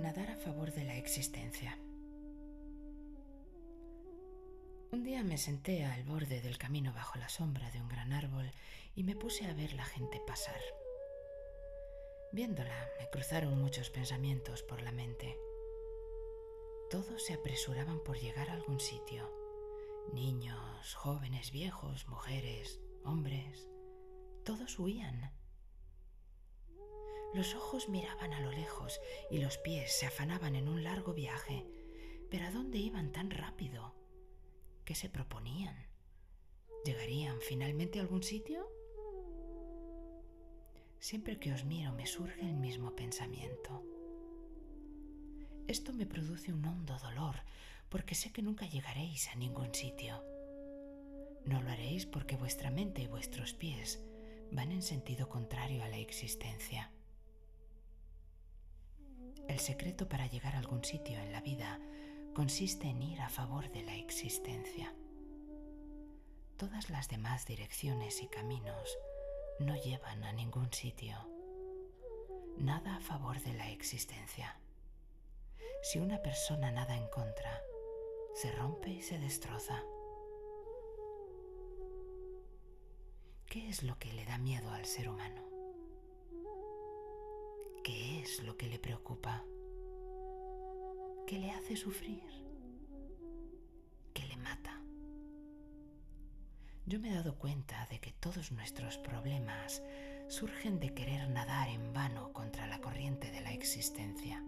Nadar a favor de la existencia. Un día me senté al borde del camino bajo la sombra de un gran árbol y me puse a ver la gente pasar. Viéndola, me cruzaron muchos pensamientos por la mente. Todos se apresuraban por llegar a algún sitio. Niños, jóvenes, viejos, mujeres, hombres, todos huían. Los ojos miraban a lo lejos y los pies se afanaban en un largo viaje. Pero ¿a dónde iban tan rápido? ¿Qué se proponían? ¿Llegarían finalmente a algún sitio? Siempre que os miro me surge el mismo pensamiento. Esto me produce un hondo dolor porque sé que nunca llegaréis a ningún sitio. No lo haréis porque vuestra mente y vuestros pies van en sentido contrario a la existencia. El secreto para llegar a algún sitio en la vida consiste en ir a favor de la existencia. Todas las demás direcciones y caminos no llevan a ningún sitio. Nada a favor de la existencia. Si una persona nada en contra, se rompe y se destroza. ¿Qué es lo que le da miedo al ser humano? ¿Qué es lo que le preocupa? ¿Qué le hace sufrir? ¿Qué le mata? Yo me he dado cuenta de que todos nuestros problemas surgen de querer nadar en vano contra la corriente de la existencia.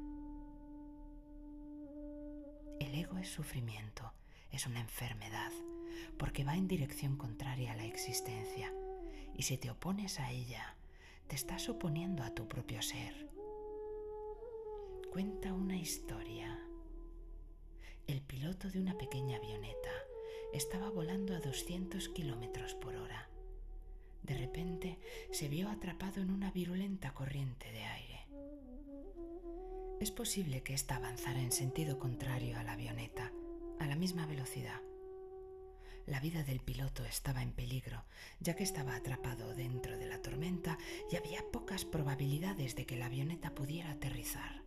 El ego es sufrimiento, es una enfermedad, porque va en dirección contraria a la existencia, y si te opones a ella, te estás oponiendo a tu propio ser. Cuenta una historia. El piloto de una pequeña avioneta estaba volando a 200 kilómetros por hora. De repente se vio atrapado en una virulenta corriente de aire. Es posible que ésta avanzara en sentido contrario a la avioneta, a la misma velocidad la vida del piloto estaba en peligro, ya que estaba atrapado dentro de la tormenta y había pocas probabilidades de que la avioneta pudiera aterrizar.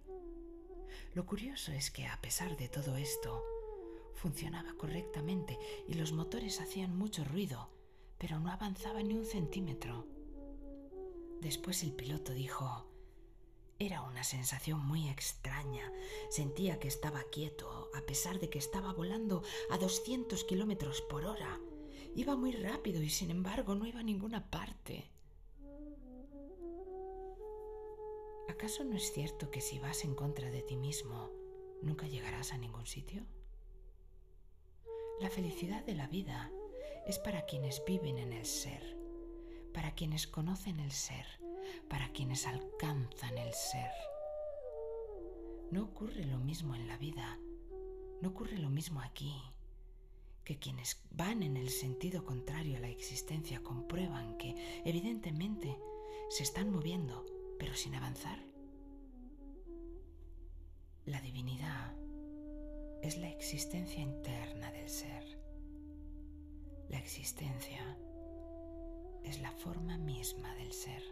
Lo curioso es que a pesar de todo esto, funcionaba correctamente y los motores hacían mucho ruido, pero no avanzaba ni un centímetro. Después el piloto dijo, era una sensación muy extraña. Sentía que estaba quieto, a pesar de que estaba volando a 200 kilómetros por hora. Iba muy rápido y sin embargo no iba a ninguna parte. ¿Acaso no es cierto que si vas en contra de ti mismo, nunca llegarás a ningún sitio? La felicidad de la vida es para quienes viven en el ser, para quienes conocen el ser para quienes alcanzan el ser. No ocurre lo mismo en la vida, no ocurre lo mismo aquí, que quienes van en el sentido contrario a la existencia comprueban que, evidentemente, se están moviendo, pero sin avanzar. La divinidad es la existencia interna del ser. La existencia es la forma misma del ser.